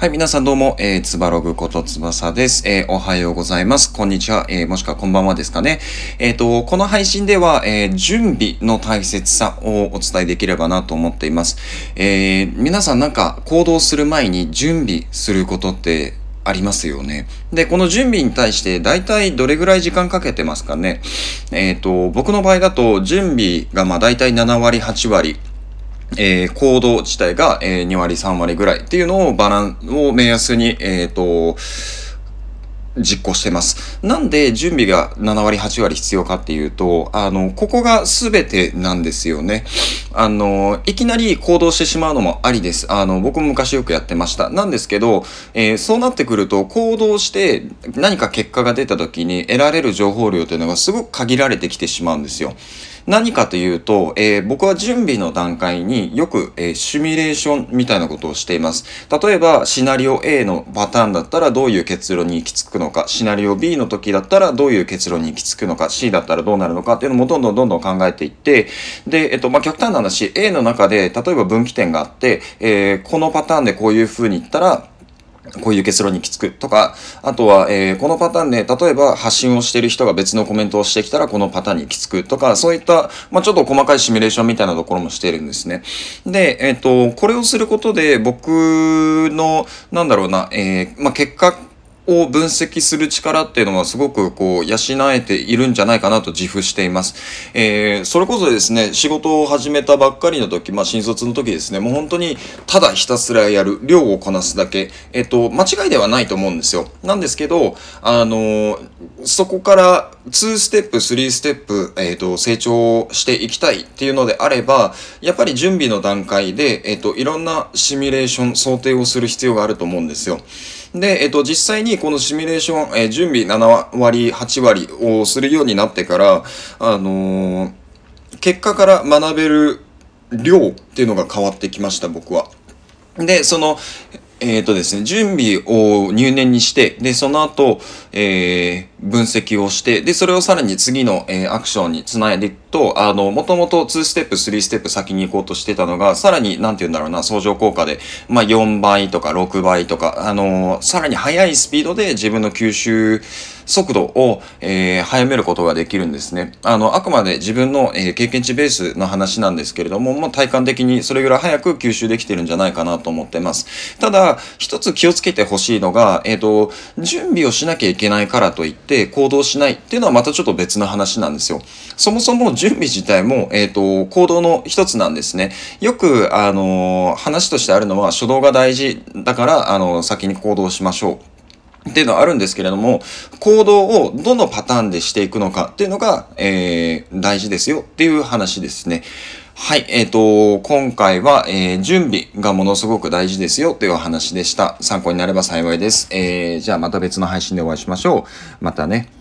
はい、皆さんどうも、えー、つばログことつばさです。えー、おはようございます。こんにちは、えー、もしくはこんばんはですかね。えっ、ー、と、この配信では、えー、準備の大切さをお伝えできればなと思っています。えー、皆さんなんか行動する前に準備することってありますよね。で、この準備に対して大体どれぐらい時間かけてますかね。えっ、ー、と、僕の場合だと準備がまあ大体7割、8割。えー、行動自体が、えー、2割、3割ぐらいっていうのをバラン、を目安に、えっ、ー、と、実行してます。なんで準備が7割、8割必要かっていうと、あの、ここが全てなんですよね。あの、いきなり行動してしまうのもありです。あの、僕も昔よくやってました。なんですけど、えー、そうなってくると、行動して何か結果が出た時に得られる情報量というのがすごく限られてきてしまうんですよ。何かというと、えー、僕は準備の段階によく、えー、シミュレーションみたいなことをしています。例えば、シナリオ A のパターンだったらどういう結論に行き着くのか、シナリオ B の時だったらどういう結論に行き着くのか、C だったらどうなるのかっていうのもどんどんどんどん考えていって、で、えっと、まあ、極端な話、A の中で、例えば分岐点があって、えー、このパターンでこういう風に言ったら、こういう結論にきつくとか、あとは、えー、このパターンで、例えば発信をしている人が別のコメントをしてきたら、このパターンにきつくとか、そういった、まあ、ちょっと細かいシミュレーションみたいなところもしているんですね。で、えっ、ー、と、これをすることで、僕の、なんだろうな、えー、まあ、結果を分析する力っていうのはすごくこう養えているんじゃないかなと自負しています。えー、それこそですね、仕事を始めたばっかりの時、まあ新卒の時ですね、もう本当にただひたすらやる、量をこなすだけ、えっ、と、間違いではないと思うんですよ。なんですけど、あのそこから2ステップ、3ステップ、えっ、ー、と、成長していきたいっていうのであれば、やっぱり準備の段階で、えっ、と、いろんなシミュレーション、想定をする必要があると思うんですよ。で、えっと、実際にこのシミュレーション、えー、準備7割、8割をするようになってから、あのー、結果から学べる量っていうのが変わってきました、僕は。で、その、えっ、ー、とですね、準備を入念にして、で、その後、えー、分析をして、で、それをさらに次の、えー、アクションにつないでと、あの、もともと2ステップ、3ステップ先に行こうとしてたのが、さらに、なんて言うんだろうな、相乗効果で、まあ、4倍とか6倍とか、あのー、さらに速いスピードで自分の吸収速度を、えー、早めることができるんですね。あの、あくまで自分の、えー、経験値ベースの話なんですけれども、まあ、体感的にそれぐらい早く吸収できてるんじゃないかなと思ってます。ただ、一つ気をつけてほしいのが、えっ、と、準備をしなきゃいけないからといって行動しないっていうのはまたちょっと別の話なんですよ。そもそも準備自体も、えっ、ー、と、行動の一つなんですね。よく、あの、話としてあるのは初動が大事だから、あの、先に行動しましょう。っていうのはあるんですけれども、行動をどのパターンでしていくのかっていうのが、えー、大事ですよっていう話ですね。はい、えっ、ー、と、今回は、えー、準備がものすごく大事ですよというお話でした。参考になれば幸いです。えー、じゃあまた別の配信でお会いしましょう。またね。